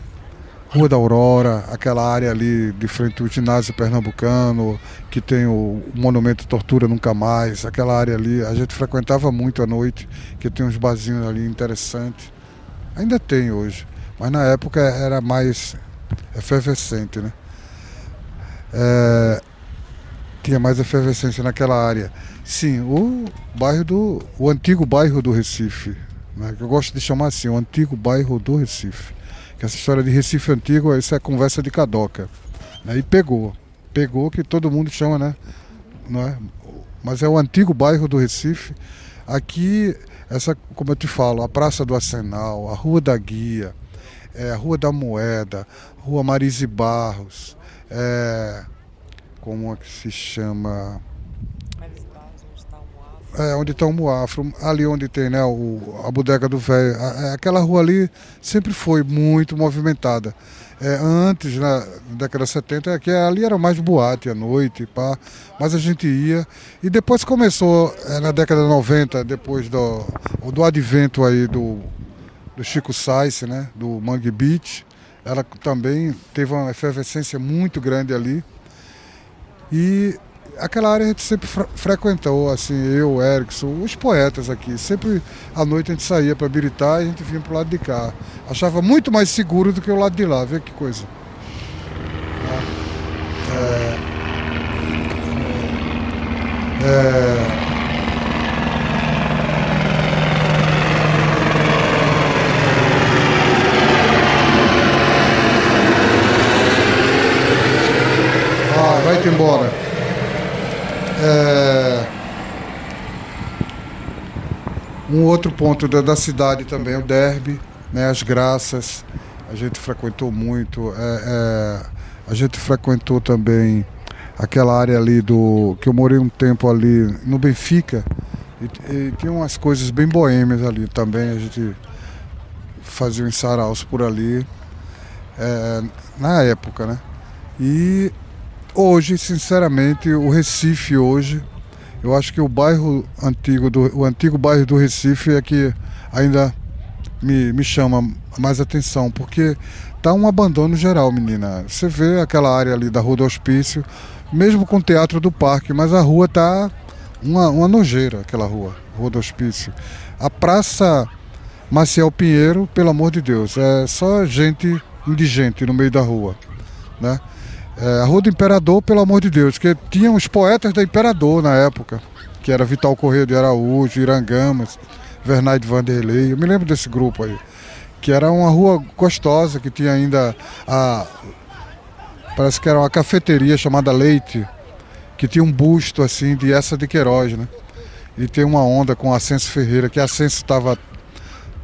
Rua da Aurora, aquela área ali de frente ao ginásio pernambucano, que tem o, monumento Tortura Nunca Mais, aquela área ali, a gente frequentava muito à noite, que tem uns barzinhos ali interessantes. Ainda tem hoje, mas na época era mais efervescente, né? É, tinha mais efervescência naquela área. Sim, o bairro do. o antigo bairro do Recife. Né? Eu gosto de chamar assim, o antigo bairro do Recife que essa história de Recife Antigo, isso é conversa de cadoca. Né? E pegou. Pegou que todo mundo chama, né? Não é? Mas é o antigo bairro do Recife. Aqui, essa, como eu te falo, a Praça do Arsenal, a Rua da Guia, é, a Rua da Moeda, Rua Marise Barros, é, como é que se chama? É, onde está o Moafro, ali onde tem né, o, a bodega do velho. É, aquela rua ali sempre foi muito movimentada. É, antes, na década de 70, é que ali era mais boate à noite, pá, mas a gente ia. E depois começou, é, na década de 90, depois do, do advento aí do, do Chico Sainz, né, do Mangue Beach, ela também teve uma efervescência muito grande ali. E aquela área a gente sempre frequentou, assim, eu, Erickson, os poetas aqui. Sempre à noite a gente saía para Biritá e a gente vinha para o lado de cá. Achava muito mais seguro do que o lado de lá, vê que coisa. É, É, Ah, vai-te embora. É... Um outro ponto da, da cidade também, o derby, né, as graças, a gente frequentou muito. É, é, a gente frequentou também aquela área ali do. que eu morei um tempo ali no Benfica. E, e tinha umas coisas bem boêmias ali também. A gente fazia uns saraus por ali. É, na época, né? E hoje, sinceramente, o Recife hoje, eu acho que o bairro antigo, do, o antigo bairro do Recife é que ainda me, me chama mais atenção, porque tá um abandono geral, menina. Você vê aquela área ali da Rua do Hospício, mesmo com o Teatro do Parque, mas a rua tá uma, uma nojeira, aquela rua, Rua do Hospício. A Praça Maciel Pinheiro, pelo amor de Deus, é só gente indigente no meio da rua, né? É, a Rua do Imperador, pelo amor de Deus, que tinha os poetas da Imperador na época, que era Vital Correia de Araújo, Irangamas, Vernade Vanderlei, eu me lembro desse grupo aí, que era uma rua gostosa, que tinha ainda a... parece que era uma cafeteria chamada Leite, que tinha um busto assim de essa de Queiroz, né? E tem uma onda com Ascenso Ferreira, que Ascenso estava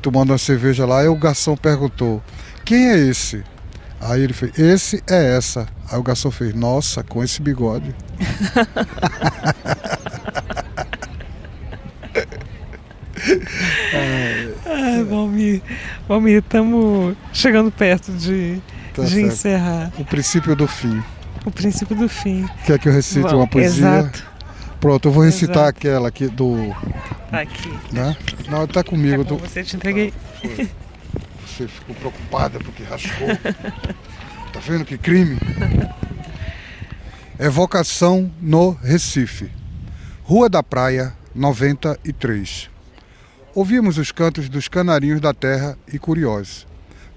tomando uma cerveja lá, e o garçom perguntou, quem é esse? Aí ele fez, esse é essa. Aí o garçom fez, nossa, com esse bigode. Ai, Valmir, Valmir, estamos chegando perto de, Tá de certo. encerrar O princípio do fim. o princípio do fim. Quer que eu recite Vamos, uma poesia? Exato. Pronto, eu vou recitar Exato. aquela aqui do. Tá aqui. Né? Não, tá comigo. bom, do- você te entreguei. Você ficou preocupada porque raspou. tá vendo que crime? Evocação no Recife. Rua da Praia, 93. Ouvimos os cantos dos canarinhos da terra e curiosos,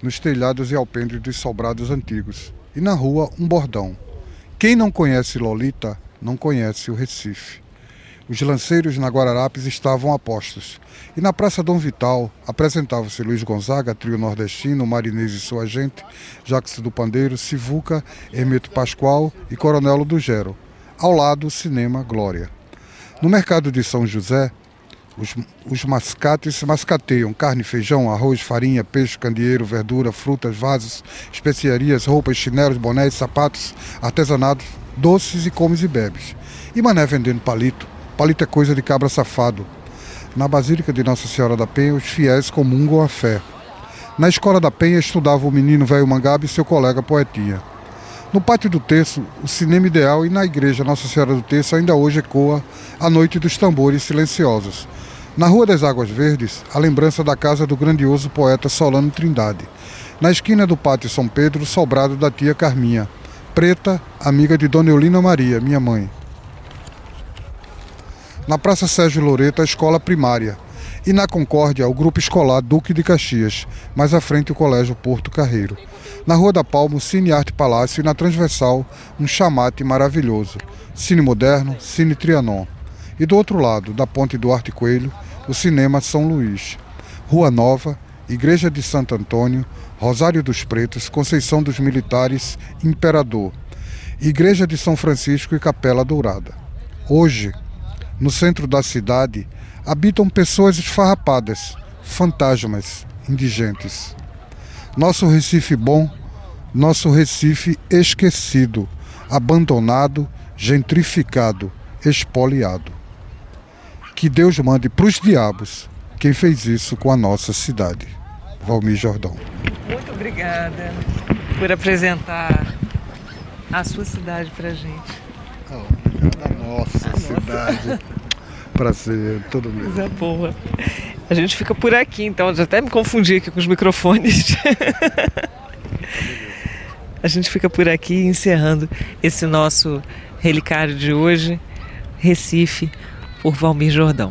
nos telhados e alpendres dos sobrados antigos, e na rua um bordão. Quem não conhece Lolita, não conhece o Recife. Os lanceiros na Guararapes estavam a postos. E na Praça Dom Vital apresentava-se Luiz Gonzaga, trio nordestino, Marinês e sua gente, Jacques do Pandeiro, Sivuca, Hermeto Pascoal e Coronelo do Gero. Ao lado, Cinema Glória. No mercado de São José, os, os mascates mascateiam carne, feijão, arroz, farinha, peixe, candeeiro, verdura, frutas, vasos, especiarias, roupas, chinelos, bonés, sapatos, artesanatos, doces e comes e bebes. E Mané vendendo palito. Palito é coisa de cabra safado. Na Basílica de Nossa Senhora da Penha, os fiéis comungam a fé. Na escola da Penha estudava o menino velho Mangabe e seu colega Poetinha. No pátio do Terço, o cinema ideal e na igreja Nossa Senhora do Terço ainda hoje ecoa a noite dos tambores silenciosos. Na Rua das Águas Verdes, a lembrança da casa do grandioso poeta Solano Trindade. Na esquina do pátio São Pedro, sobrado da tia Carminha. Preta, amiga de Dona Eulina Maria, minha mãe. Na Praça Sérgio Loreto, a escola primária. E na Concórdia, o grupo escolar Duque de Caxias. Mais à frente, o Colégio Porto Carreiro. Na Rua da Palma, o Cine Arte Palácio e na Transversal, um chamate maravilhoso. Cine Moderno, Cine Trianon. E do outro lado, da Ponte Duarte Coelho, o Cinema São Luís. Rua Nova, Igreja de Santo Antônio, Rosário dos Pretos, Conceição dos Militares, Imperador. Igreja de São Francisco e Capela Dourada. Hoje, no centro da cidade, habitam pessoas esfarrapadas, fantasmas, indigentes. Nosso Recife bom, nosso Recife esquecido, abandonado, gentrificado, expoliado. Que Deus mande para os diabos quem fez isso com a nossa cidade. Valmir Jordão. Muito obrigada por apresentar a sua cidade pra gente. A nossa cidade. Prazer, todo mundo. Coisa boa. A gente fica por aqui, então. Eu já até me confundi aqui com os microfones. A gente fica por aqui encerrando esse nosso relicário de hoje, Recife, por Valmir Jordão.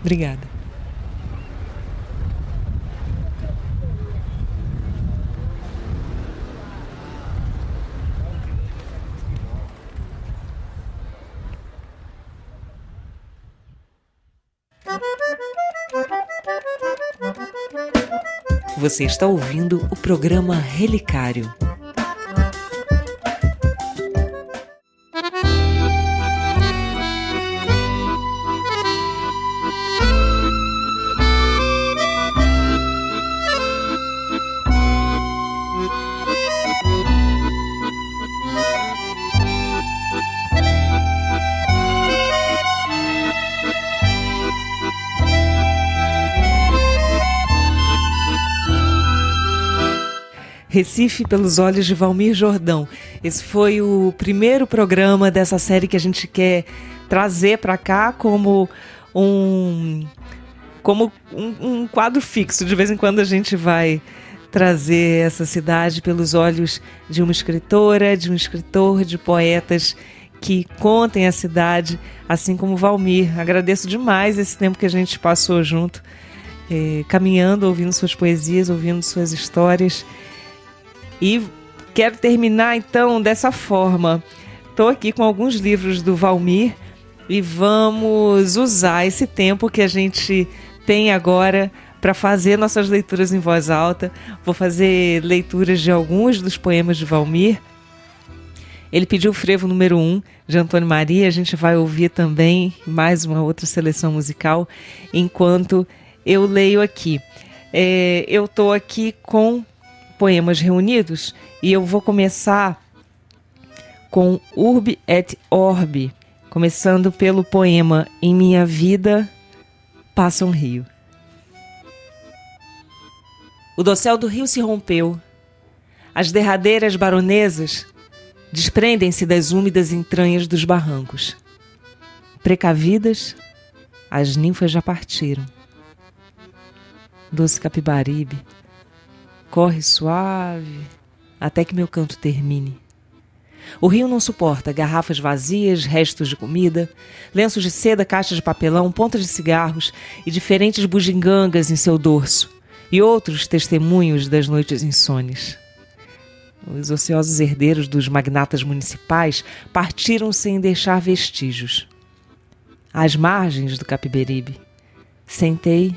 Obrigada. Você está ouvindo o programa Relicário. Recife pelos olhos de Valmir Jordão. Esse foi o primeiro programa dessa série que a gente quer trazer para cá como um como um, um, quadro fixo. De vez em quando a gente vai trazer essa cidade pelos olhos de uma escritora, de um escritor, de poetas que contem a cidade, assim como Valmir. Agradeço demais esse tempo que a gente passou junto, eh, caminhando, ouvindo suas poesias, ouvindo suas histórias. E quero terminar então dessa forma. Estou aqui com alguns livros do Valmir e vamos usar esse tempo que a gente tem agora para fazer nossas leituras em voz alta. Vou fazer leituras de alguns dos poemas de Valmir. Ele pediu o frevo número 1 um, de Antônio Maria. A gente vai ouvir também mais uma outra seleção musical enquanto eu leio aqui. É, eu estou aqui com poemas reunidos e eu vou começar com Urbi et Orbi, começando pelo poema Em Minha Vida Passa um Rio. O dossel do rio se rompeu. As derradeiras baronesas desprendem-se das úmidas entranhas dos barrancos. Precavidas, as ninfas já partiram. Doce Capibaribe, Corre suave até que meu canto termine. O rio não suporta garrafas vazias, restos de comida, lenços de seda, caixas de papelão, pontas de cigarros e diferentes bugigangas em seu dorso, e outros testemunhos das noites insones. Os ociosos herdeiros dos magnatas municipais partiram sem deixar vestígios. Às margens do Capiberibe, sentei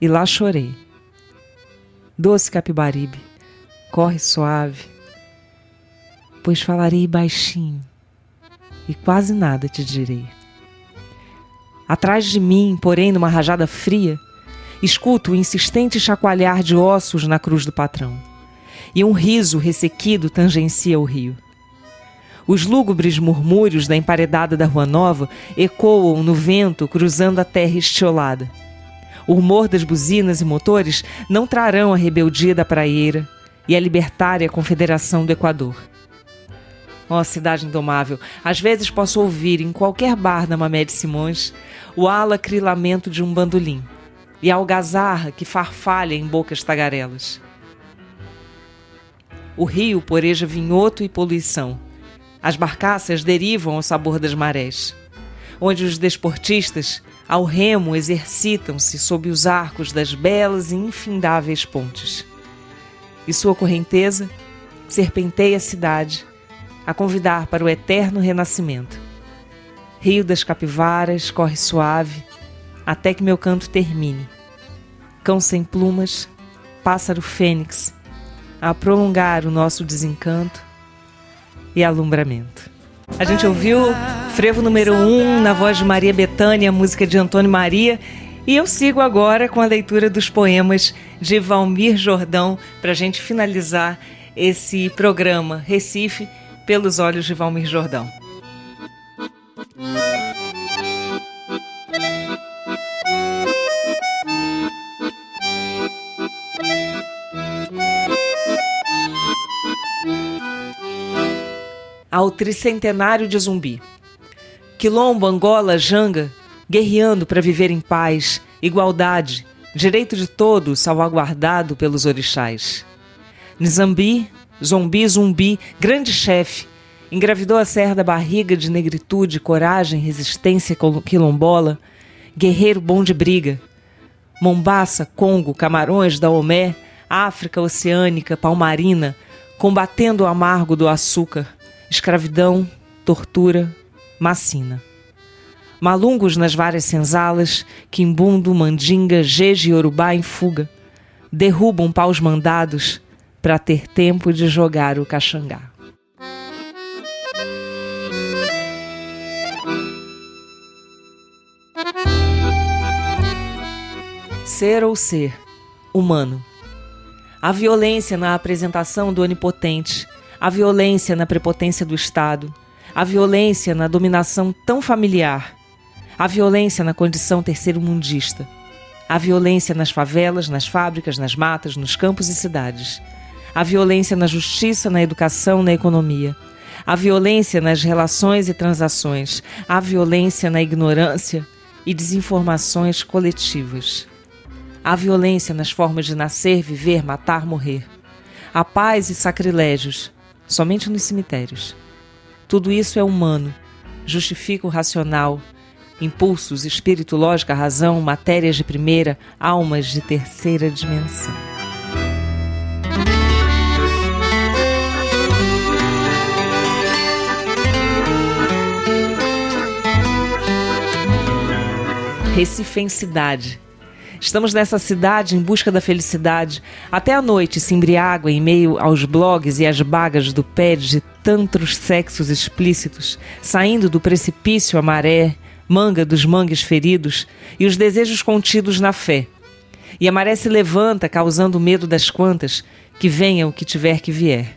e lá chorei Doce Capibaribe, corre suave, pois falarei baixinho e quase nada te direi. Atrás de mim, porém, numa rajada fria, escuto o insistente chacoalhar de ossos na cruz do patrão, e um riso ressequido tangencia o rio. Os lúgubres murmúrios da emparedada da Rua Nova ecoam no vento cruzando a terra estiolada o rumor das buzinas e motores não trarão a rebeldia da praieira e a libertária Confederação do Equador. Ó oh, cidade indomável, às vezes posso ouvir em qualquer bar da Mamé de Simões o alacrilamento de um bandolim e a algazarra que farfalha em bocas tagarelas. O rio poreja vinhoto e poluição. As barcaças derivam ao sabor das marés, onde os desportistas ao remo exercitam-se sob os arcos das belas e infindáveis pontes. E sua correnteza serpenteia a cidade, a convidar para o eterno renascimento. Rio das capivaras corre suave, até que meu canto termine. Cão sem plumas, pássaro fênix, a prolongar o nosso desencanto e alumbramento. A gente ouviu Frevo número 1, um, na voz de Maria Betânia, música de Antônio Maria. E eu sigo agora com a leitura dos poemas de Valmir Jordão, para a gente finalizar esse programa Recife pelos olhos de Valmir Jordão. Ao tricentenário de Zumbi. Quilombo, Angola, Janga, guerreando para viver em paz, igualdade, direito de todos salvaguardado pelos orixás. Nizambi, zombi, zumbi, grande chefe, engravidou a serra da barriga de negritude, coragem, resistência quilombola, guerreiro bom de briga. Mombaça, Congo, Camarões, Daomé, África oceânica, palmarina, combatendo o amargo do açúcar, escravidão, tortura, Macina. Malungos nas várias senzalas, Quimbundo, Mandinga, Jeje e Urubá em fuga. derrubam paus mandados para ter tempo de jogar o caxangá. Ser ou ser humano. A violência na apresentação do onipotente, a violência na prepotência do Estado, a violência na dominação tão familiar, a violência na condição terceiro-mundista, a violência nas favelas, nas fábricas, nas matas, nos campos e cidades, a violência na justiça, na educação, na economia, a violência nas relações e transações, a violência na ignorância e desinformações coletivas, a violência nas formas de nascer, viver, matar, morrer, a paz e sacrilégios, somente nos cemitérios. Tudo isso é humano, justifica o racional, impulsos, espírito, lógica, razão, matérias de primeira, almas de terceira dimensão. Recifensidade. Estamos nessa cidade em busca da felicidade. Até a noite se embriágua em meio aos blogs e às bagas do pé de tantos sexos explícitos, saindo do precipício a maré, manga dos mangues feridos e os desejos contidos na fé. E a maré se levanta, causando medo das quantas, que venha o que tiver que vier.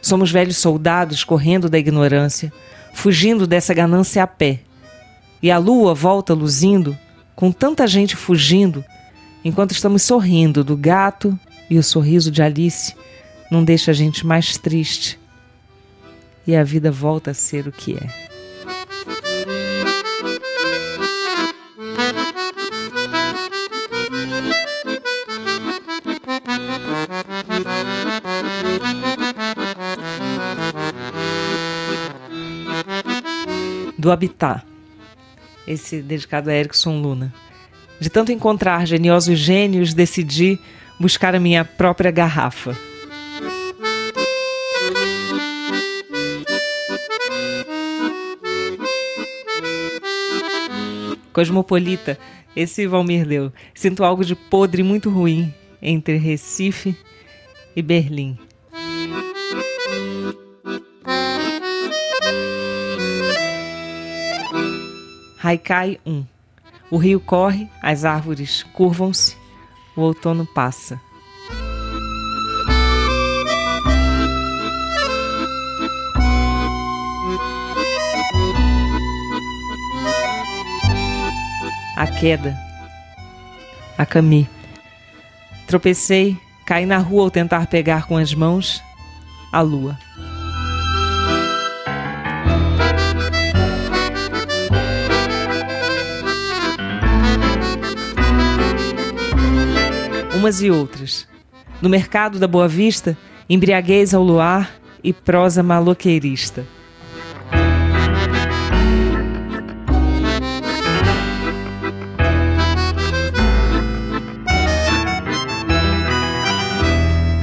Somos velhos soldados correndo da ignorância, fugindo dessa ganância a pé. E a lua volta luzindo, com tanta gente fugindo, enquanto estamos sorrindo do gato e o sorriso de Alice não deixa a gente mais triste. E a vida volta a ser o que é. do Habitat, esse dedicado a Erickson Luna. De tanto encontrar geniosos gênios, decidi buscar a minha própria garrafa. Cosmopolita, esse Valmir deu. Sinto algo de podre muito ruim entre Recife e Berlim. Haikai 1 O rio corre, as árvores curvam-se, o outono passa. A queda. A Cami. Tropecei, caí na rua ao tentar pegar com as mãos a lua. Umas e outras. No mercado da Boa Vista, embriaguez ao luar e prosa maloqueirista.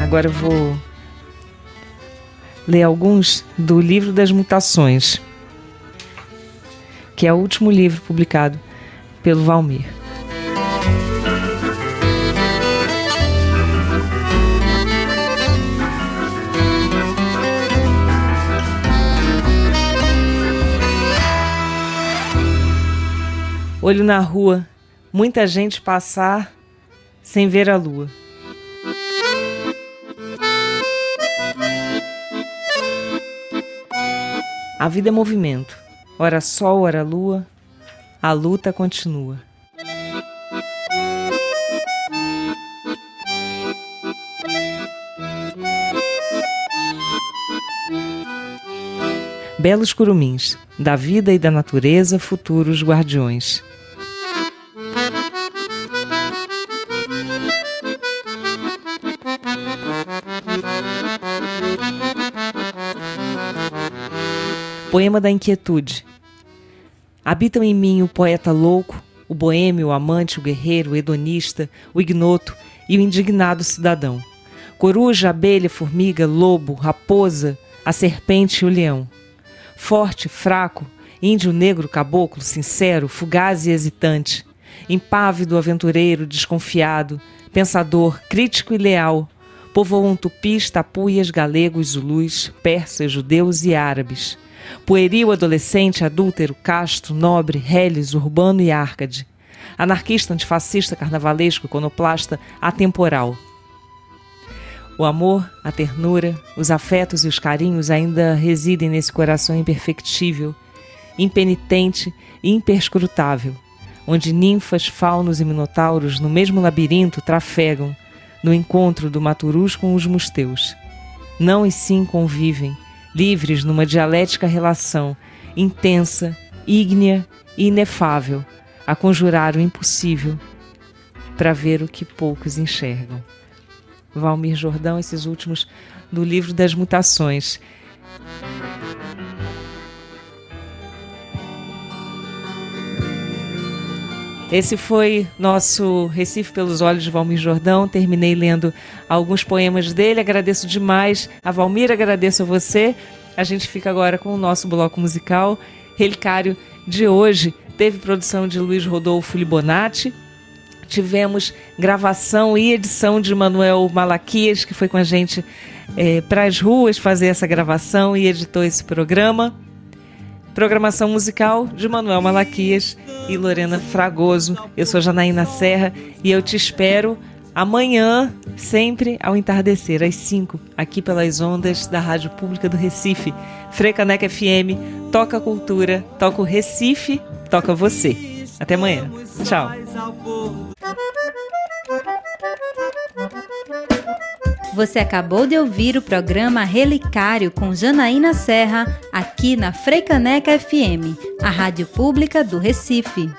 Agora eu vou ler alguns do Livro das Mutações, que é o último livro publicado pelo Valmir. Olho na rua, muita gente passar sem ver a lua. A vida é movimento, ora sol, ora lua, a luta continua. Belos curumins, da vida e da natureza, futuros guardiões. Poema da Inquietude. Habitam em mim o poeta louco, o boêmio, o amante, o guerreiro, o hedonista, o ignoto e o indignado cidadão. Coruja, abelha, formiga, lobo, raposa, a serpente e o leão. Forte, fraco, índio negro, caboclo, sincero, fugaz e hesitante. Impávido, aventureiro, desconfiado, pensador, crítico e leal, povoam tupis, tapuias, galegos, zulus, persas, judeus e árabes. Pueril, adolescente, adúltero, casto, nobre, reles, urbano e árcade. Anarquista, antifascista, carnavalesco, iconoplasta, atemporal. O amor, a ternura, os afetos e os carinhos ainda residem nesse coração imperfectível, impenitente e imperscrutável, onde ninfas, faunos e minotauros, no mesmo labirinto, trafegam, no encontro do maturus com os musteus. Não e sim convivem, livres numa dialética relação, intensa, ígnea e inefável, a conjurar o impossível para ver o que poucos enxergam. Valmir Jordão, esses últimos do livro das mutações. Esse foi nosso Recife pelos Olhos de Valmir Jordão. Terminei lendo alguns poemas dele. Agradeço demais a Valmir, agradeço a você. A gente fica agora com o nosso bloco musical. Relicário de hoje teve produção de Luiz Rodolfo Libonati. Tivemos gravação e edição de Manuel Malaquias, que foi com a gente é, para as ruas fazer essa gravação e editou esse programa. Programação musical de Manuel Malaquias e Lorena Fragoso. Eu sou Janaína Serra e eu te espero amanhã, sempre ao entardecer, às 5, aqui pelas ondas da Rádio Pública do Recife. Frecaneca FM, toca cultura, toca o Recife, toca você. Até amanhã. Tchau. Você acabou de ouvir o programa Relicário com Janaína Serra, aqui na Freicaneca FM, a rádio pública do Recife.